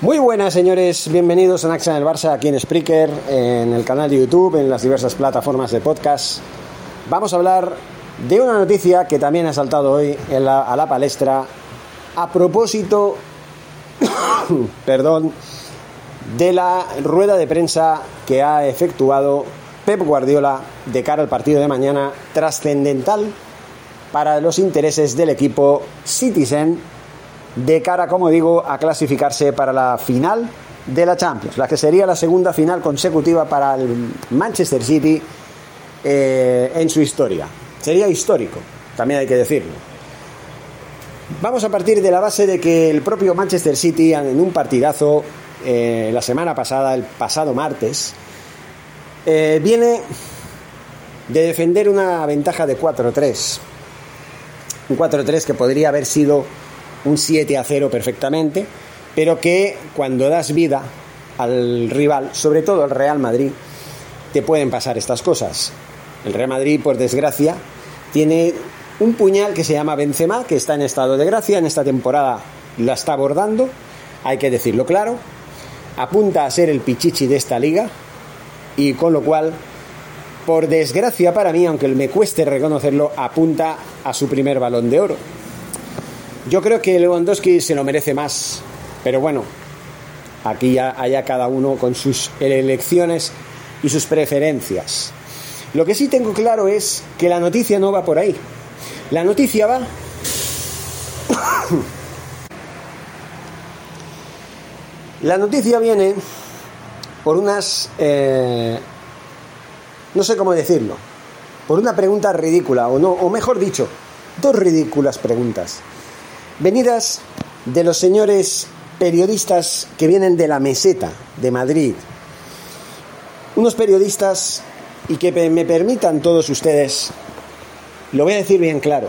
Muy buenas señores, bienvenidos a Naxa en el Barça aquí en Spreaker, en el canal de YouTube, en las diversas plataformas de podcast. Vamos a hablar de una noticia que también ha saltado hoy a la palestra a propósito, perdón, de la rueda de prensa que ha efectuado Pep Guardiola de cara al partido de mañana, trascendental para los intereses del equipo Citizen de cara, como digo, a clasificarse para la final de la Champions, la que sería la segunda final consecutiva para el Manchester City eh, en su historia. Sería histórico, también hay que decirlo. Vamos a partir de la base de que el propio Manchester City, en un partidazo eh, la semana pasada, el pasado martes, eh, viene de defender una ventaja de 4-3. Un 4-3 que podría haber sido un 7 a 0 perfectamente, pero que cuando das vida al rival, sobre todo al Real Madrid, te pueden pasar estas cosas. El Real Madrid, por desgracia, tiene un puñal que se llama Benzema, que está en estado de gracia, en esta temporada la está abordando, hay que decirlo claro, apunta a ser el pichichi de esta liga y con lo cual, por desgracia para mí, aunque me cueste reconocerlo, apunta a su primer balón de oro. Yo creo que Lewandowski se lo merece más, pero bueno, aquí ya haya cada uno con sus elecciones y sus preferencias. Lo que sí tengo claro es que la noticia no va por ahí. La noticia va... la noticia viene por unas... Eh, no sé cómo decirlo. Por una pregunta ridícula, o, no, o mejor dicho, dos ridículas preguntas venidas de los señores periodistas que vienen de la meseta de Madrid. Unos periodistas, y que me permitan todos ustedes, lo voy a decir bien claro,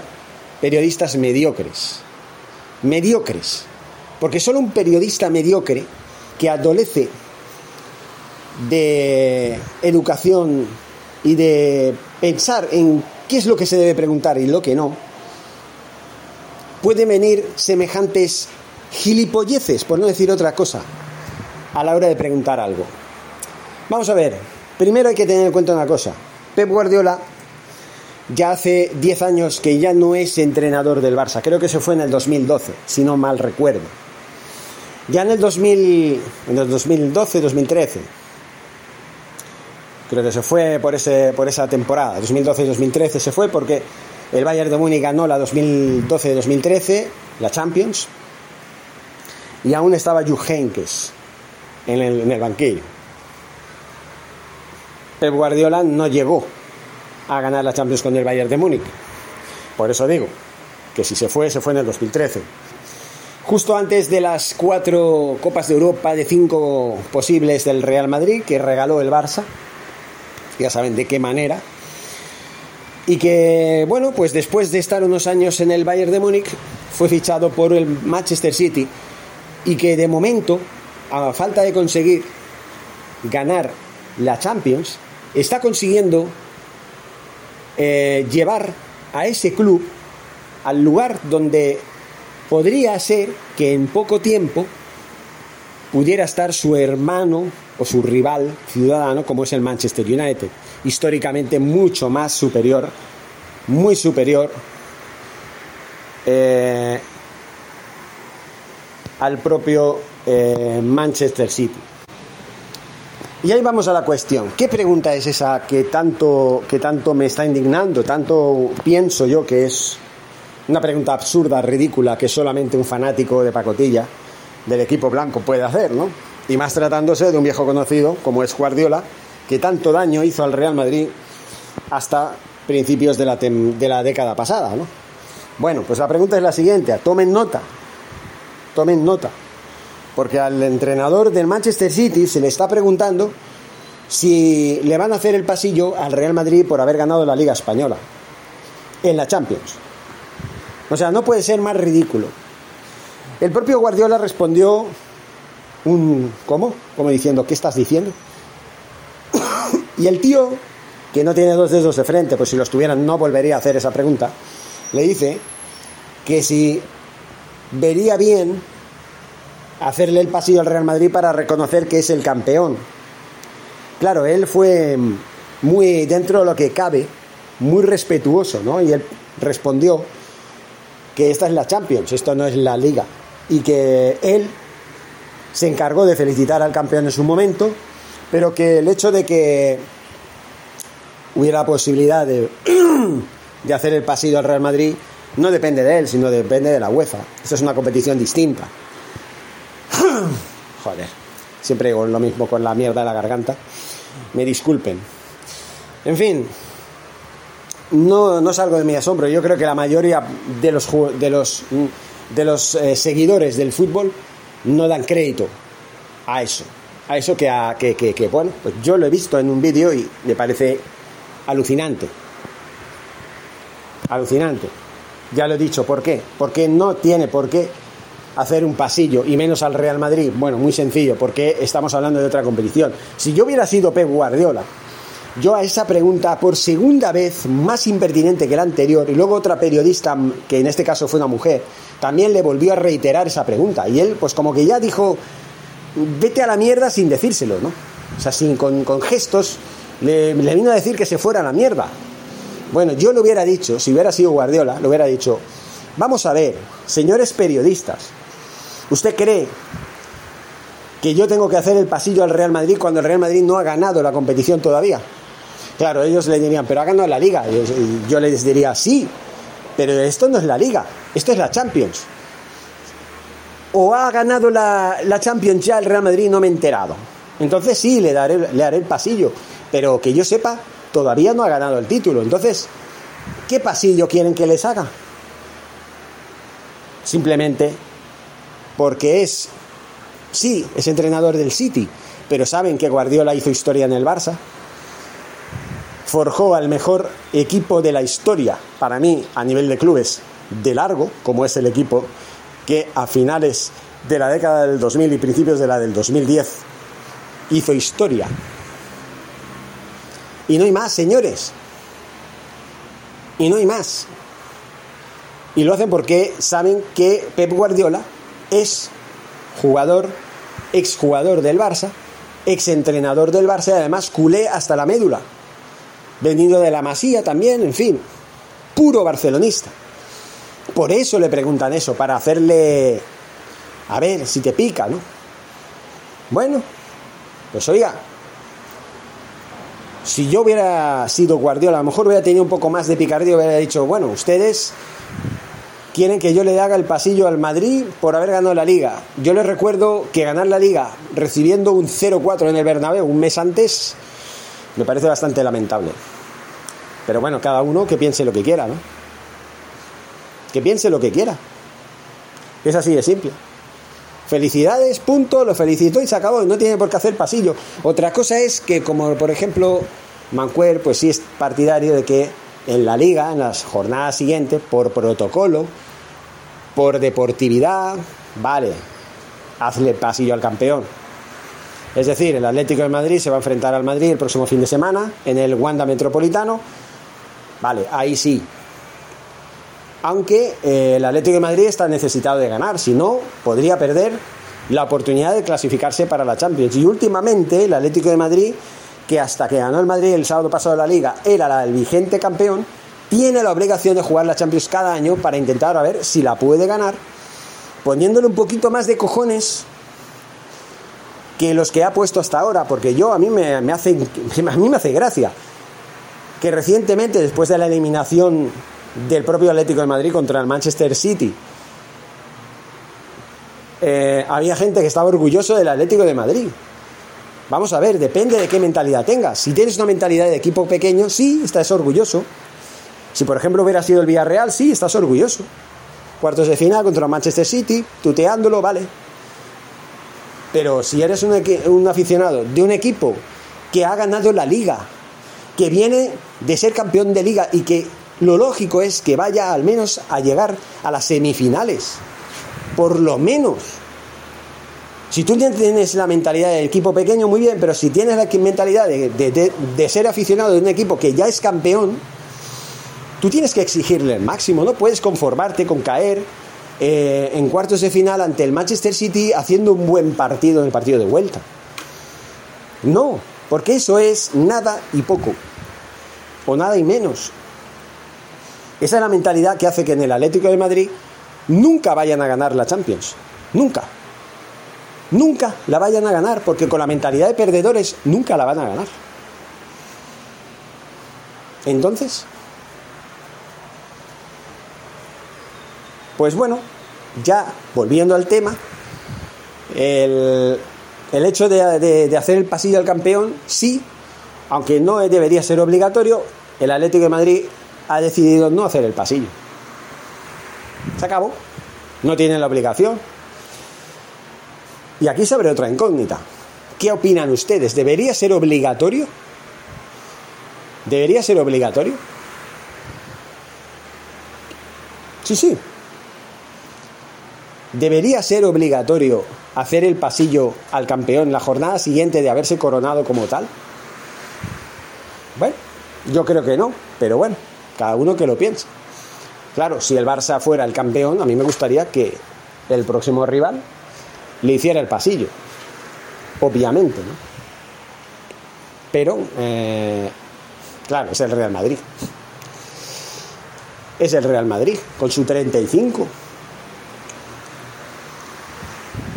periodistas mediocres. Mediocres. Porque solo un periodista mediocre que adolece de educación y de pensar en qué es lo que se debe preguntar y lo que no, pueden venir semejantes gilipolleces, por no decir otra cosa, a la hora de preguntar algo. Vamos a ver, primero hay que tener en cuenta una cosa. Pep Guardiola ya hace 10 años que ya no es entrenador del Barça, creo que se fue en el 2012, si no mal recuerdo. Ya en el, 2000, en el 2012, 2013, creo que se fue por, ese, por esa temporada, 2012-2013 se fue porque el Bayern de Múnich ganó la 2012-2013, la Champions, y aún estaba Jupp Heynckes en el, en el banquillo. Pep Guardiola no llegó a ganar la Champions con el Bayern de Múnich. Por eso digo que si se fue, se fue en el 2013. Justo antes de las cuatro Copas de Europa de cinco posibles del Real Madrid, que regaló el Barça, ya saben de qué manera, y que, bueno, pues después de estar unos años en el Bayern de Múnich, fue fichado por el Manchester City. Y que de momento, a falta de conseguir ganar la Champions, está consiguiendo eh, llevar a ese club al lugar donde podría ser que en poco tiempo pudiera estar su hermano o su rival ciudadano como es el Manchester United, históricamente mucho más superior, muy superior, eh, al propio eh, Manchester City. Y ahí vamos a la cuestión. ¿Qué pregunta es esa que tanto, que tanto me está indignando? Tanto pienso yo que es una pregunta absurda, ridícula, que solamente un fanático de pacotilla del equipo blanco puede hacer, ¿no? Y más tratándose de un viejo conocido como es Guardiola, que tanto daño hizo al Real Madrid hasta principios de la, de la década pasada, ¿no? Bueno, pues la pregunta es la siguiente, tomen nota, tomen nota, porque al entrenador del Manchester City se le está preguntando si le van a hacer el pasillo al Real Madrid por haber ganado la Liga Española en la Champions. O sea, no puede ser más ridículo. El propio Guardiola respondió un ¿cómo? Como diciendo, ¿qué estás diciendo? y el tío, que no tiene dos dedos de frente, pues si los tuvieran no volvería a hacer esa pregunta, le dice que si vería bien hacerle el pasillo al Real Madrid para reconocer que es el campeón. Claro, él fue muy dentro de lo que cabe, muy respetuoso, ¿no? Y él respondió que esta es la Champions, esto no es la Liga, y que él se encargó de felicitar al campeón en su momento, pero que el hecho de que hubiera posibilidad de, de hacer el pasillo al Real Madrid no depende de él, sino depende de la UEFA. Esto es una competición distinta. Joder, siempre digo lo mismo con la mierda de la garganta. Me disculpen. En fin, no, no salgo de mi asombro. Yo creo que la mayoría de los, de los, de los eh, seguidores del fútbol no dan crédito a eso. A eso que, a, que, que, que, bueno, pues yo lo he visto en un vídeo y me parece alucinante. Alucinante. Ya lo he dicho, ¿por qué? Porque no tiene por qué hacer un pasillo y menos al Real Madrid. Bueno, muy sencillo, porque estamos hablando de otra competición. Si yo hubiera sido Pep Guardiola, yo a esa pregunta por segunda vez más impertinente que la anterior y luego otra periodista que en este caso fue una mujer también le volvió a reiterar esa pregunta y él pues como que ya dijo vete a la mierda sin decírselo, ¿no? O sea, sin, con, gestos le, le, vino a decir que se fuera a la mierda. Bueno, yo lo hubiera dicho, si hubiera sido Guardiola, lo hubiera dicho, vamos a ver, señores periodistas, ¿usted cree que yo tengo que hacer el pasillo al Real Madrid cuando el Real Madrid no ha ganado la competición todavía? Claro, ellos le dirían, pero ha ganado la liga. Y yo les diría, sí, pero esto no es la liga, esto es la Champions. O ha ganado la, la Champions ya el Real Madrid no me he enterado. Entonces sí, le, daré, le haré el pasillo. Pero que yo sepa, todavía no ha ganado el título. Entonces, ¿qué pasillo quieren que les haga? Simplemente porque es, sí, es entrenador del City, pero saben que Guardiola hizo historia en el Barça, forjó al mejor equipo de la historia, para mí, a nivel de clubes, de largo, como es el equipo que a finales de la década del 2000 y principios de la del 2010 hizo historia. Y no hay más, señores. Y no hay más. Y lo hacen porque saben que Pep Guardiola es jugador, exjugador del Barça, exentrenador del Barça y además culé hasta la médula venido de la Masía también, en fin, puro barcelonista. Por eso le preguntan eso, para hacerle, a ver si te pica, ¿no? Bueno, pues oiga, si yo hubiera sido Guardiola, a lo mejor hubiera tenido un poco más de picardía, hubiera dicho, bueno, ustedes quieren que yo le haga el pasillo al Madrid por haber ganado la liga. Yo les recuerdo que ganar la liga recibiendo un 0-4 en el Bernabéu un mes antes me parece bastante lamentable. Pero bueno, cada uno que piense lo que quiera, ¿no? Que piense lo que quiera. Es así de simple. Felicidades, punto, lo felicito y se acabó, no tiene por qué hacer pasillo. Otra cosa es que, como por ejemplo, Mancuer, pues sí es partidario de que en la liga, en las jornadas siguientes, por protocolo, por deportividad, vale, hazle pasillo al campeón. Es decir, el Atlético de Madrid se va a enfrentar al Madrid el próximo fin de semana en el Wanda Metropolitano. Vale, ahí sí. Aunque eh, el Atlético de Madrid está necesitado de ganar, si no, podría perder la oportunidad de clasificarse para la Champions. Y últimamente el Atlético de Madrid, que hasta que ganó el Madrid el sábado pasado la liga, era el vigente campeón, tiene la obligación de jugar la Champions cada año para intentar a ver si la puede ganar poniéndole un poquito más de cojones que los que ha puesto hasta ahora, porque yo a mí me, hace a mí me hace gracia que recientemente después de la eliminación del propio Atlético de Madrid contra el Manchester City eh, había gente que estaba orgulloso del Atlético de Madrid. Vamos a ver, depende de qué mentalidad tengas. Si tienes una mentalidad de equipo pequeño, sí, estás orgulloso. Si por ejemplo hubiera sido el Villarreal, sí, estás orgulloso. Cuartos de final contra Manchester City, tuteándolo, vale. Pero si eres un, aficionado de un equipo que ha ganado la liga, que viene de ser campeón de liga y que lo lógico es que vaya al menos a llegar a las semifinales, por lo menos. Si tú tienes la mentalidad del equipo pequeño, muy bien, pero si tienes la mentalidad de, ser aficionado de un equipo que ya es campeón, tú tienes que exigirle el máximo, no puedes conformarte con caer eh, en cuartos de final ante el Manchester City haciendo un buen partido en el partido de vuelta. No, porque eso es nada y poco, o nada y menos. Esa es la mentalidad que hace que en el Atlético de Madrid nunca vayan a ganar la Champions. Nunca. Nunca la vayan a ganar, porque con la mentalidad de perdedores nunca la van a ganar. Entonces, pues bueno, ya volviendo al tema, el, hecho de, de hacer el pasillo al campeón, sí, aunque no debería ser obligatorio, el Atlético de Madrid ha decidido no hacer el pasillo. Se acabó. No tienen la obligación. Y aquí se abre otra incógnita. ¿Qué opinan ustedes? ¿Debería ser obligatorio? ¿Debería ser obligatorio? Sí, sí. ¿Debería ser obligatorio hacer el pasillo al campeón la jornada siguiente de haberse coronado como tal? Bueno, yo creo que no, pero bueno. Cada uno que lo piense. Claro, si el Barça fuera el campeón, a mí me gustaría que el próximo rival le hiciera el pasillo. Obviamente, ¿no? Pero, eh, claro, es el Real Madrid. Es el Real Madrid, con su 35.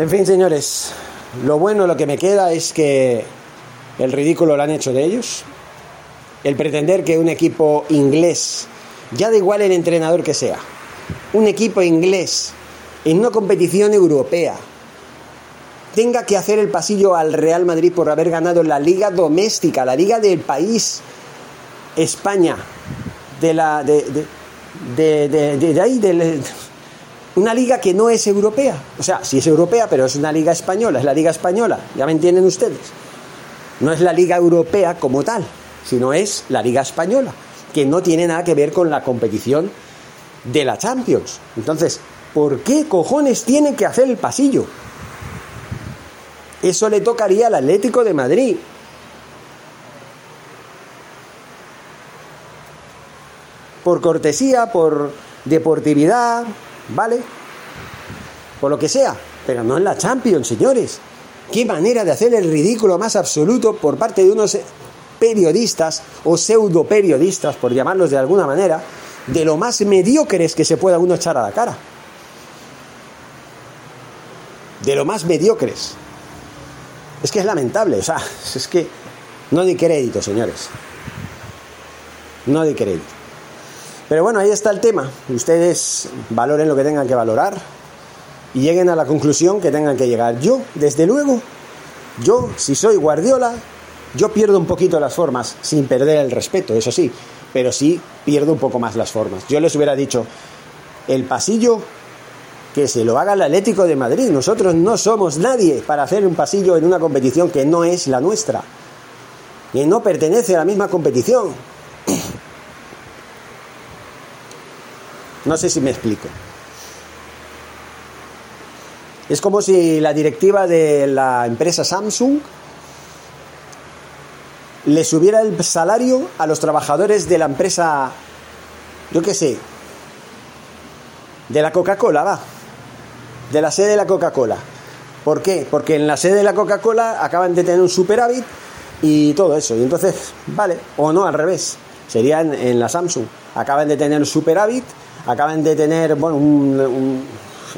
En fin, señores, lo bueno, lo que me queda es que el ridículo lo han hecho de ellos, el pretender que un equipo inglés, ya da igual el entrenador que sea, un equipo inglés en una competición europea, tenga que hacer el pasillo al Real Madrid por haber ganado la liga doméstica, la liga del país, España, de la de, de, de, de ahí, de, una liga que no es europea. O sea, sí es europea, pero es una liga española, es la liga española, ya me entienden ustedes. No es la liga europea como tal sino es la Liga Española, que no tiene nada que ver con la competición de la Champions. Entonces, ¿por qué cojones tienen que hacer el pasillo? Eso le tocaría al Atlético de Madrid. Por cortesía, por deportividad, ¿vale? Por lo que sea, pero no en la Champions, señores. Qué manera de hacer el ridículo más absoluto por parte de unos periodistas o pseudo periodistas, por llamarlos de alguna manera, de lo más mediocres que se pueda uno echar a la cara. De lo más mediocres. Es que es lamentable, o sea, es que no de crédito, señores. No de crédito. Pero bueno, ahí está el tema. Ustedes valoren lo que tengan que valorar y lleguen a la conclusión que tengan que llegar. Yo, desde luego, yo, si soy Guardiola, yo pierdo un poquito las formas, sin perder el respeto, eso sí, pero sí pierdo un poco más las formas. Yo les hubiera dicho, el pasillo que se lo haga el Atlético de Madrid. Nosotros no somos nadie para hacer un pasillo en una competición que no es la nuestra, y no pertenece a la misma competición. No sé si me explico. Es como si la directiva de la empresa Samsung le subiera el salario a los trabajadores de la empresa, yo qué sé, de la Coca-Cola, va, de la sede de la Coca-Cola. ¿Por qué? Porque en la sede de la Coca-Cola acaban de tener un superávit y todo eso. Y entonces, vale, o no, al revés, sería en, la Samsung. Acaban de tener un superávit, acaban de tener, bueno, un,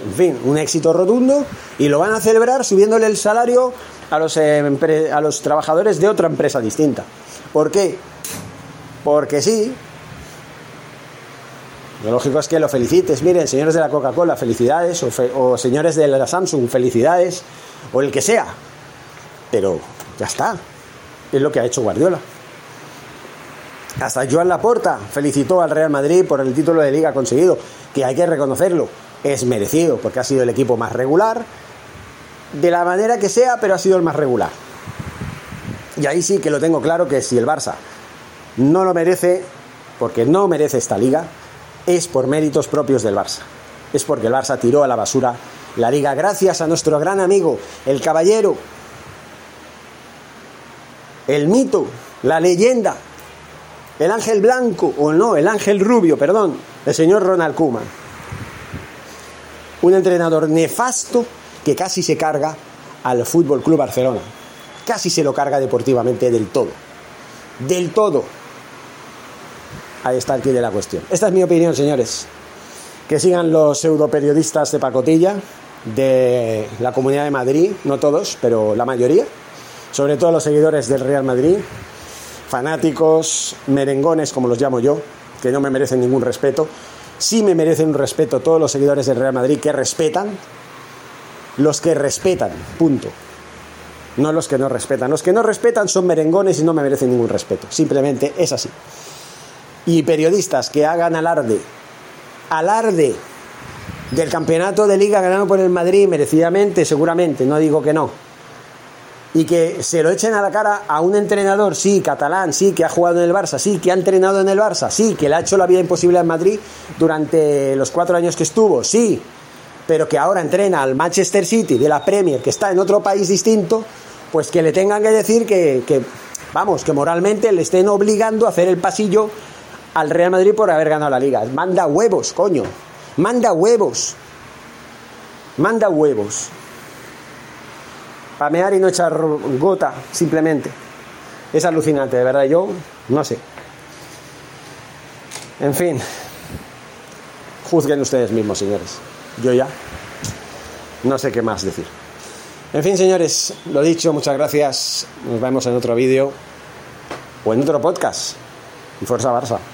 en fin, un éxito rotundo y lo van a celebrar subiéndole el salario a los, eh, a los trabajadores de otra empresa distinta. ¿Por qué? Porque sí. Lo lógico es que lo felicites. Miren, señores de la Coca-Cola, felicidades. O, o señores de la Samsung, felicidades. O el que sea. Pero ya está. Es lo que ha hecho Guardiola. Hasta Joan Laporta felicitó al Real Madrid por el título de liga conseguido, que hay que reconocerlo, es merecido, porque ha sido el equipo más regular, de la manera que sea, pero ha sido el más regular. Y ahí sí que lo tengo claro que si el Barça no lo merece, porque no merece esta liga, es por méritos propios del Barça. Es porque el Barça tiró a la basura la liga gracias a nuestro gran amigo, el caballero, el mito, la leyenda, el ángel blanco, o no, el ángel rubio, perdón, el señor Ronald Koeman. Un entrenador nefasto que casi se carga al Fútbol Club Barcelona. Casi se lo carga deportivamente del todo. Del todo. Ahí está el pie de la cuestión. Esta es mi opinión, señores. Que sigan los pseudoperiodistas de pacotilla de la Comunidad de Madrid, no todos, pero la mayoría, sobre todo los seguidores del Real Madrid, fanáticos, merengones, como los llamo yo, que no me merecen ningún respeto. Sí me merecen un respeto todos los seguidores del Real Madrid que respetan, los que respetan, punto. No los que no respetan. Los que no respetan son merengones y no me merecen ningún respeto. Simplemente es así. Y periodistas que hagan alarde, alarde del campeonato de liga ganado por el Madrid merecidamente, seguramente, no digo que no, y que se lo echen a la cara a un entrenador, sí, catalán, sí, que ha jugado en el Barça, sí, que ha entrenado en el Barça, sí, que le ha hecho la vida imposible en Madrid durante los cuatro años que estuvo, sí, pero que ahora entrena al Manchester City de la Premier, que está en otro país distinto, pues que le tengan que decir que, que vamos, que moralmente le estén obligando a hacer el pasillo al Real Madrid por haber ganado la liga. Manda huevos, coño, manda huevos, manda huevos pamear y no echar gota, simplemente. Es alucinante, de verdad. Yo no sé. En fin, juzguen ustedes mismos, señores. Yo ya no sé qué más decir. En fin, señores, lo dicho, muchas gracias. Nos vemos en otro vídeo o en otro podcast. Fuerza Barça.